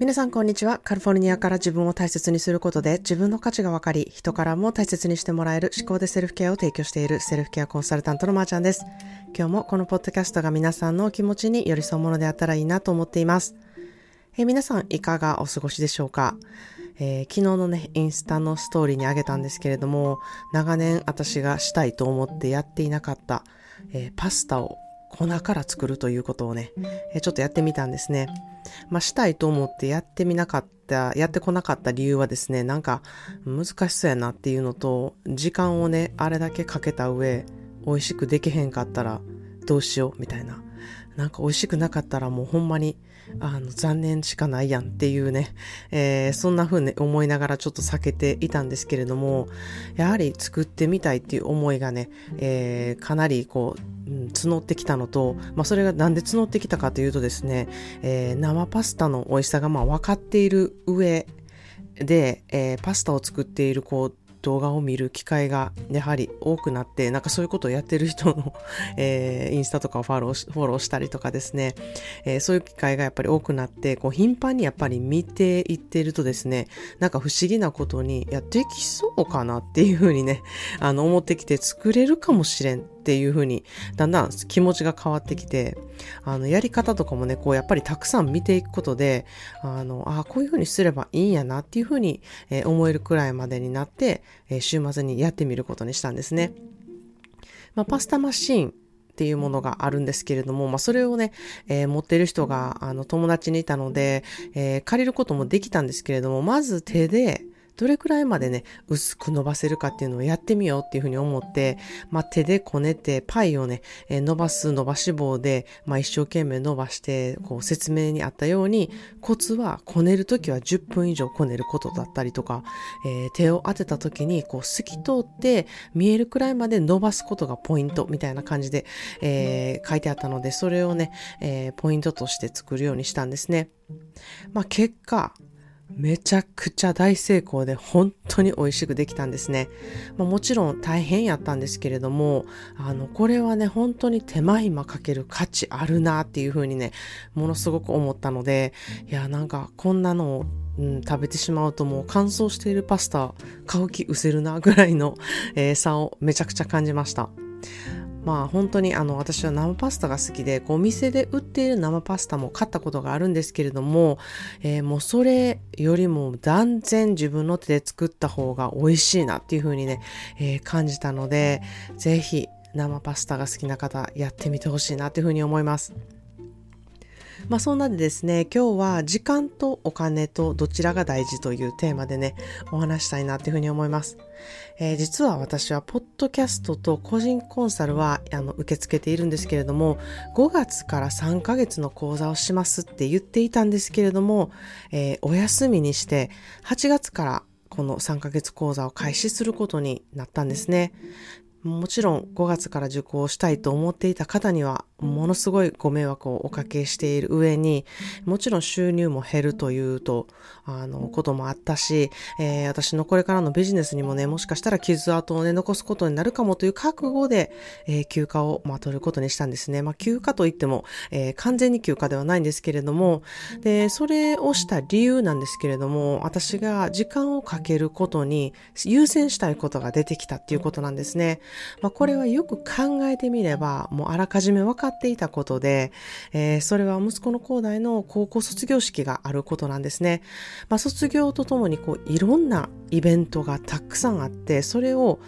皆さんこんにちは。カリフォルニアから自分を大切にすることで自分の価値が分かり、人からも大切にしてもらえる思考でセルフケアを提供しているセルフケアコンサルタントのまーちゃんです。今日もこのポッドキャストが皆さんの気持ちに寄り添うものであったらいいなと思っています。えー、皆さんいかがお過ごしでしょうか？えー、昨日のね、インスタのストーリーにあげたんですけれども、長年私がしたいと思ってやっていなかった、えー、パスタを粉から作るということをね、えちょっとやってみたんですね。まあ、したいと思ってやってみなかった、やってこなかった理由はですね、なんか難しそうやなっていうのと、時間をね、あれだけかけた上、美味しくできへんかったらどうしようみたいな。なんか美味しくなかったらもうほんまにあの、残念しかないやんっていうね、えー、そんな風に思いながらちょっと避けていたんですけれども、やはり作ってみたいっていう思いがね、えー、かなりこう、うん、募ってきたのと、まあそれがなんで募ってきたかというとですね、えー、生パスタの美味しさがまあ分かっている上で、えー、パスタを作っているこう動画を見る機会がやはり多くなって、なんかそういうことをやってる人の えー、インスタとかをフォロー、フォローしたりとかですね、えー、そういう機会がやっぱり多くなって、こう頻繁にやっぱり見ていってるとですね、なんか不思議なことに、いや、できそうかなっていうふうにね、あの、思ってきて作れるかもしれん。っていう風にだんだん気持ちが変わってきてあのやり方とかもねこうやっぱりたくさん見ていくことであのあこういう風にすればいいんやなっていう風に、え、思えるくらいまでになって、え、週末にやってみることにしたんですね。まあ、パスタマシーンっていうものがあるんですけれども、まあ、それをね、えー、持ってる人が、あの、友達にいたので、えー、借りることもできたんですけれども、まず手で、どれくらいまでね、薄く伸ばせるかっていうのをやってみようっていうふうに思って、まあ、手でこねて、パイをね、え、伸ばす伸ばし棒で、まあ、一生懸命伸ばして、こう説明にあったように、コツはこねるときは10分以上こねることだったりとか、えー、手を当てたときに、こう透き通って見えるくらいまで伸ばすことがポイントみたいな感じで、えー、書いてあったので、それをね、えポイントとして作るようにしたんですね。まあ、結果、めちゃくちゃ大成功で本当に美味しくできたんですね。まあ、もちろん大変やったんですけれども、あの、これはね、本当に手間暇かける価値あるなっていうふうにね、ものすごく思ったので、いや、なんかこんなのをうん、食べてしまうともう乾燥しているパスタ買う気失せるなぐらいの、えー、差をめちゃくちゃ感じました。まあ本当にあの私は生パスタが好きで、お店で売っている生パスタも買ったことがあるんですけれども、えー、もうそれよりも断然自分の手で作った方が美味しいなっていう風にね、えー、感じたので、是非生パスタが好きな方やってみてほしいなっていう風に思います。まあそんなでですね、今日は時間とお金とどちらが大事というテーマでね、お話したいなっていうふうに思います。えー、実は私はポッドキャストと個人コンサルはあの受け付けているんですけれども、5月から3ヶ月の講座をしますって言っていたんですけれども、えー、お休みにして8月からこの3ヶ月講座を開始することになったんですね。もちろん5月から受講したいと思っていた方にはものすごいご迷惑をおかけしている上に、もちろん収入も減るというと、あの、こともあったし、えー、私のこれからのビジネスにもね、もしかしたら傷跡をね、残すことになるかもという覚悟で、えー、休暇を、まあ、取ることにしたんですね。まあ、休暇といっても、えー、完全に休暇ではないんですけれども、で、それをした理由なんですけれども、私が時間をかけることに優先したいことが出てきたっていうことなんですね。まあ、これはよく考えてみれば、もうあらかじめ分かっていたことで、えー、それは息子の高大の高校卒業式があることなんですね。まあ、卒業とともにこういろんなイベントがたくさんあって、それを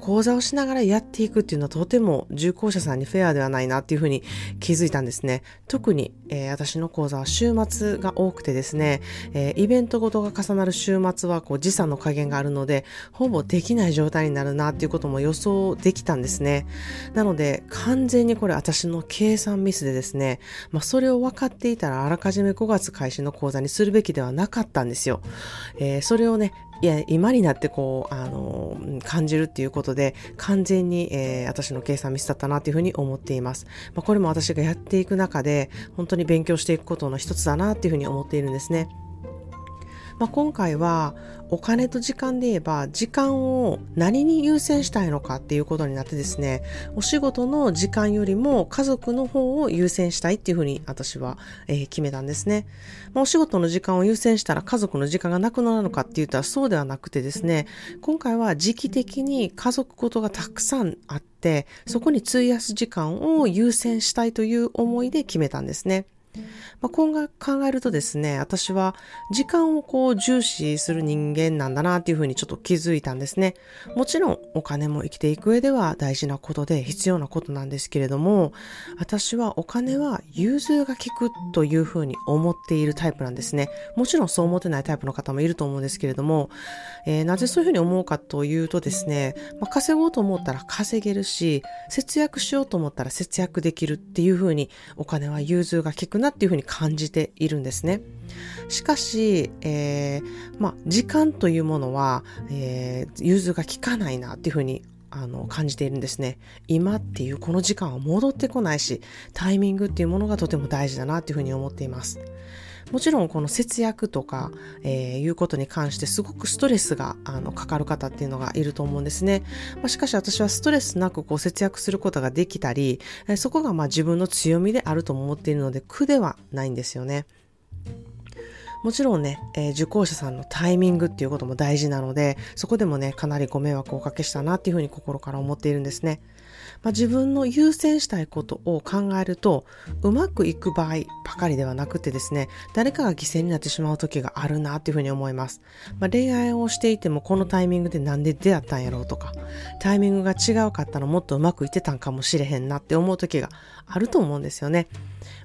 講座をしながらやっていくっていうのはとても受講者さんにフェアではないなっていうふうに気づいたんですね。特に、えー、私の講座は週末が多くてですね、えー、イベントごとが重なる週末はこう時差の加減があるので、ほぼできない状態になるなっていうことも予想できたんですね。なので、完全にこれ私の計算ミスでですね、まあ、それを分かっていたらあらかじめ5月開始の講座にするべきではなかったんですよ。えー、それをね、いや、今になってこう、あの、感じるっていうことで、完全に、えー、私の計算ミスだったなというふうに思っています。まあ、これも私がやっていく中で、本当に勉強していくことの一つだなっていうふうに思っているんですね。まあ、今回はお金と時間で言えば時間を何に優先したいのかっていうことになってですねお仕事の時間よりも家族の方を優先したいっていうふうに私は、えー、決めたんですね、まあ、お仕事の時間を優先したら家族の時間がなくなるのかって言ったらそうではなくてですね今回は時期的に家族ことがたくさんあってそこに費やす時間を優先したいという思いで決めたんですね。まあ、今後考えるとですね、私は時間をこう重視する人間なんだなっていうふうにちょっと気づいたんですね。もちろんお金も生きていく上では大事なことで必要なことなんですけれども、私はお金は融通が利くというふうに思っているタイプなんですね。もちろんそう思ってないタイプの方もいると思うんですけれども、えー、なぜそういうふうに思うかというとですね、まあ、稼ごうと思ったら稼げるし、節約しようと思ったら節約できるっていうふうにお金は融通が利くなっていうふうに感じているんですね。しかし、えー、まあ、時間というものは、えー、融通が効かないなっていうふうにあの感じているんですね。今っていうこの時間は戻ってこないし、タイミングっていうものがとても大事だなっていうふうに思っています。もちろんこの節約とか、えー、いうことに関してすごくストレスがあのかかる方っていうのがいると思うんですね。まあ、しかし私はストレスなくこう節約することができたり、えー、そこがまあ自分の強みであると思っているので苦ではないんですよね。もちろんね、えー、受講者さんのタイミングっていうことも大事なので、そこでもね、かなりご迷惑をおかけしたなっていうふうに心から思っているんですね。まあ、自分の優先したいことを考えると、うまくいく場合ばかりではなくてですね、誰かが犠牲になってしまう時があるなっていうふうに思います。まあ、恋愛をしていてもこのタイミングでなんで出会ったんやろうとか、タイミングが違うかったらもっとうまくいってたんかもしれへんなって思う時があると思うんですよね。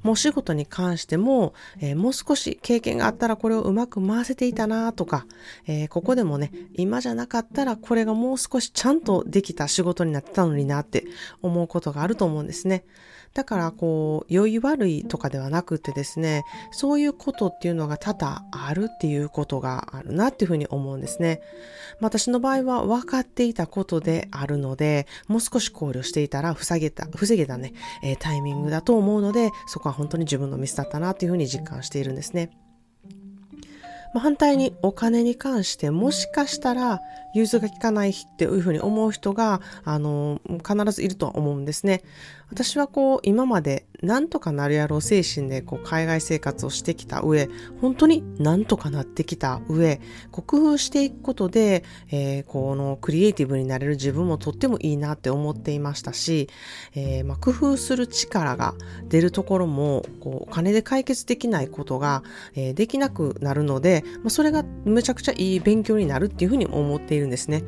もう仕事に関しても、えー、もう少し経験があったらこれをうまく回せていたなとか、えー、ここでもね、今じゃなかったらこれがもう少しちゃんとできた仕事になってたのになって思うことがあると思うんですね。だからこう、良い悪いとかではなくてですね、そういうことっていうのが多々あるっていうことがあるなっていうふうに思うんですね。私の場合は分かっていたことであるので、もう少し考慮していたら防げた、防げたね、えー、タイミングだと思うので、そこは本当に自分のミスだったなっていうふうに実感しているんですね。まあ、反対にお金に関してもしかしたら融通が利かないっていうふうに思う人が、あの、必ずいるとは思うんですね。私はこう、今までなんとかなるやろう精神でこう海外生活をしてきた上、本当になんとかなってきた上、工夫していくことで、えー、このクリエイティブになれる自分もとってもいいなって思っていましたし、えー、まあ、工夫する力が出るところも、お金で解決できないことが、えー、できなくなるので、まあ、それがむちゃくちゃいい勉強になるっていうふうに思っているんですね。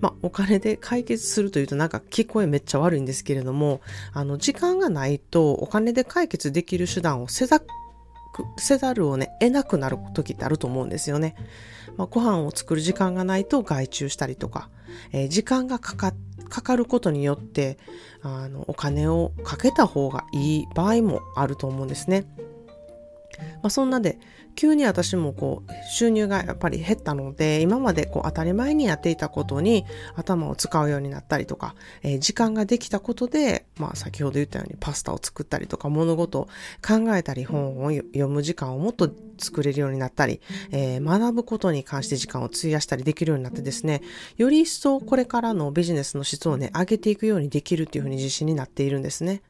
まあ、お金で解決するというとなんか聞こえめっちゃ悪いんですけれども、あの、時間がないとお金で解決できる手段をせざせざるをね、得なくなる時ってあると思うんですよね。まあ、ご飯を作る時間がないと外注したりとか、えー、時間がかか、かかることによって、あの、お金をかけた方がいい場合もあると思うんですね。まあ、そんなで、急に私もこう収入がやっぱり減ったので今までこう当たり前にやっていたことに頭を使うようになったりとか、えー、時間ができたことで、まあ先ほど言ったようにパスタを作ったりとか物事を考えたり本を読む時間をもっと作れるようになったり、えー、学ぶことに関して時間を費やしたりできるようになってですね、より一層これからのビジネスの質をね、上げていくようにできるっていうふうに自信になっているんですね。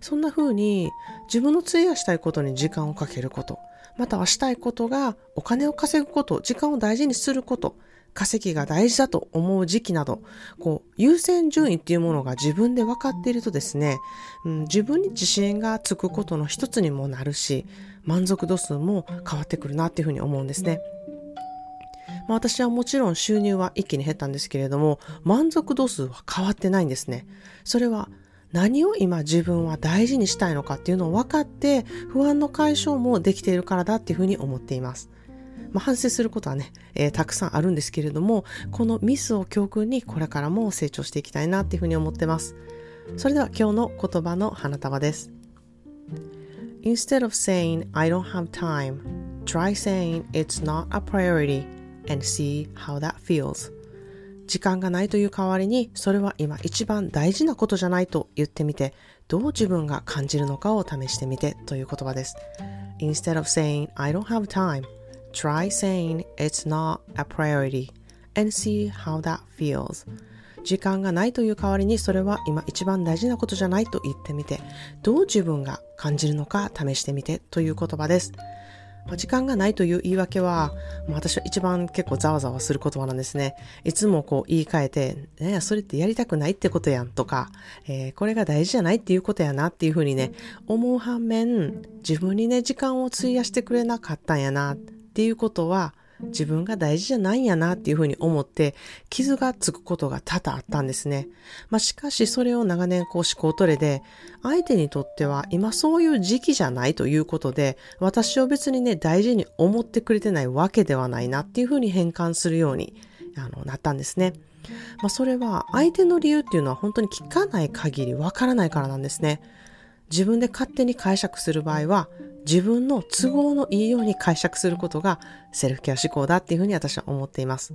そんな風に自分の費やしたいことに時間をかけること、またはしたいことがお金を稼ぐこと、時間を大事にすること、稼ぎが大事だと思う時期など、こう、優先順位っていうものが自分で分かっているとですね、うん、自分に自信がつくことの一つにもなるし、満足度数も変わってくるなっていうふうに思うんですね。まあ、私はもちろん収入は一気に減ったんですけれども、満足度数は変わってないんですね。それは何を今自分は大事にしたいのかっていうのを分かって不安の解消もできているからだっていうふうに思っています。まあ、反省することはね、えー、たくさんあるんですけれども、このミスを教訓にこれからも成長していきたいなっていうふうに思ってます。それでは今日の言葉の花束です。Instead of saying I don't have time, try saying it's not a priority and see how that feels. 時間がないという代わりに、それは今一番大事なことじゃないと言ってみて、どう自分が感じるのかを試してみてという言葉です。Instead of saying, I don't have time, try saying it's not a priority and see how that feels. 時間がないという代わりにそれは今一番大事なことじゃないと言ってみて、どう自分が感じるのか試してみてという言葉です。時間がないという言い訳は、私は一番結構ざわざわする言葉なんですね。いつもこう言い換えて、ね、それってやりたくないってことやんとか、えー、これが大事じゃないっていうことやなっていうふうにね、思う反面、自分にね、時間を費やしてくれなかったんやなっていうことは、自分が大事じゃないんやなっていうふうに思って傷がつくことが多々あったんですね。まあ、しかしそれを長年こう思考トレで相手にとっては今そういう時期じゃないということで私を別にね大事に思ってくれてないわけではないなっていうふうに変換するようにあのなったんですね。まあ、それは相手の理由っていうのは本当に聞かない限りわからないからなんですね。自分で勝手に解釈する場合は自分の都合のいいように解釈することがセルフケア思考だっていうふうに私は思っています。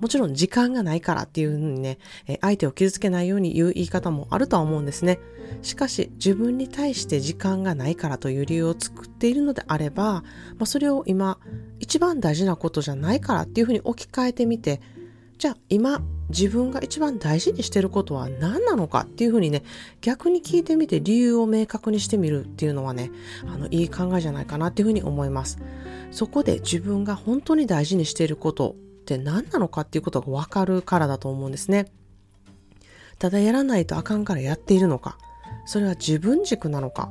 もちろん時間がないからっていうふうにね、相手を傷つけないように言う言い方もあるとは思うんですね。しかし自分に対して時間がないからという理由を作っているのであれば、まあ、それを今一番大事なことじゃないからっていうふうに置き換えてみて、じゃあ今自分が一番大事にしてることは何なのかっていうふうにね、逆に聞いてみて理由を明確にしてみるっていうのはね、あの、いい考えじゃないかなっていうふうに思います。そこで自分が本当に大事にしていることって何なのかっていうことがわかるからだと思うんですね。ただやらないとあかんからやっているのか、それは自分軸なのか、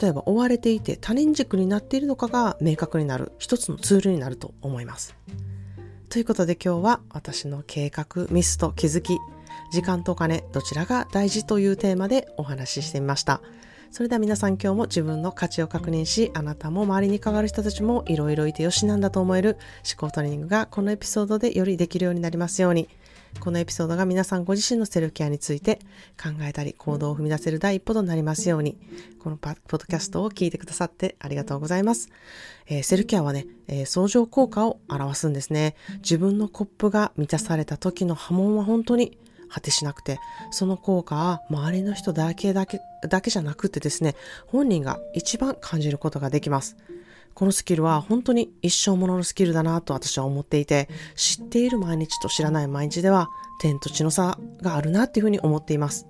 例えば追われていて他人軸になっているのかが明確になる一つのツールになると思います。ということで今日は私の計画、ミスと気づき、時間とお金、どちらが大事というテーマでお話ししてみました。それでは皆さん今日も自分の価値を確認し、あなたも周りに関わる人たちもいろいろいてよしなんだと思える思考トレーニングがこのエピソードでよりできるようになりますように。このエピソードが皆さんご自身のセルフケアについて考えたり行動を踏み出せる第一歩となりますように、このポッドキャストを聞いてくださってありがとうございます。えー、セルフケアはね、えー、相乗効果を表すんですね。自分のコップが満たされた時の波紋は本当に果てしなくて、その効果は周りの人だけだけ、だけじゃなくてですね、本人が一番感じることができます。このスキルは本当に一生もののスキルだなと私は思っていて、知っている毎日と知らない毎日では天と地の差があるなっていうふうに思っています。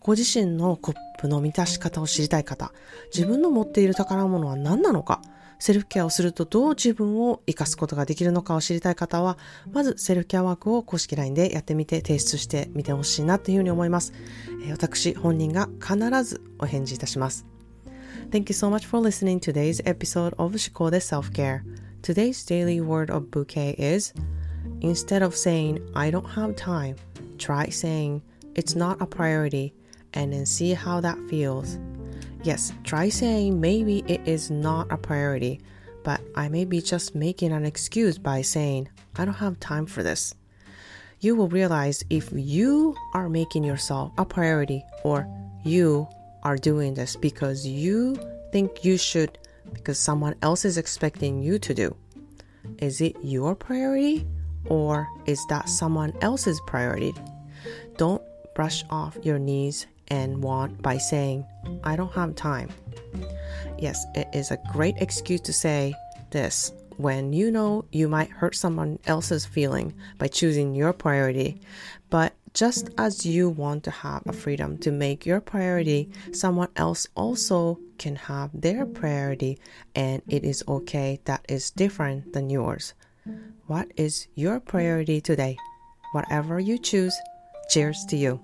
ご自身のコップの満たし方を知りたい方、自分の持っている宝物は何なのか、セルフケアをするとどう自分を活かすことができるのかを知りたい方は、まずセルフケアワークを公式 LINE でやってみて提出してみてほしいなっていうふうに思います。私本人が必ずお返事いたします。Thank you so much for listening to today's episode of Shikode Self Care. Today's daily word of bouquet is instead of saying, I don't have time, try saying, it's not a priority, and then see how that feels. Yes, try saying maybe it is not a priority, but I may be just making an excuse by saying, I don't have time for this. You will realize if you are making yourself a priority or you are doing this because you think you should because someone else is expecting you to do. Is it your priority or is that someone else's priority? Don't brush off your needs and want by saying, I don't have time. Yes, it is a great excuse to say this when you know you might hurt someone else's feeling by choosing your priority, but just as you want to have a freedom to make your priority, someone else also can have their priority, and it is okay that is different than yours. What is your priority today? Whatever you choose, cheers to you.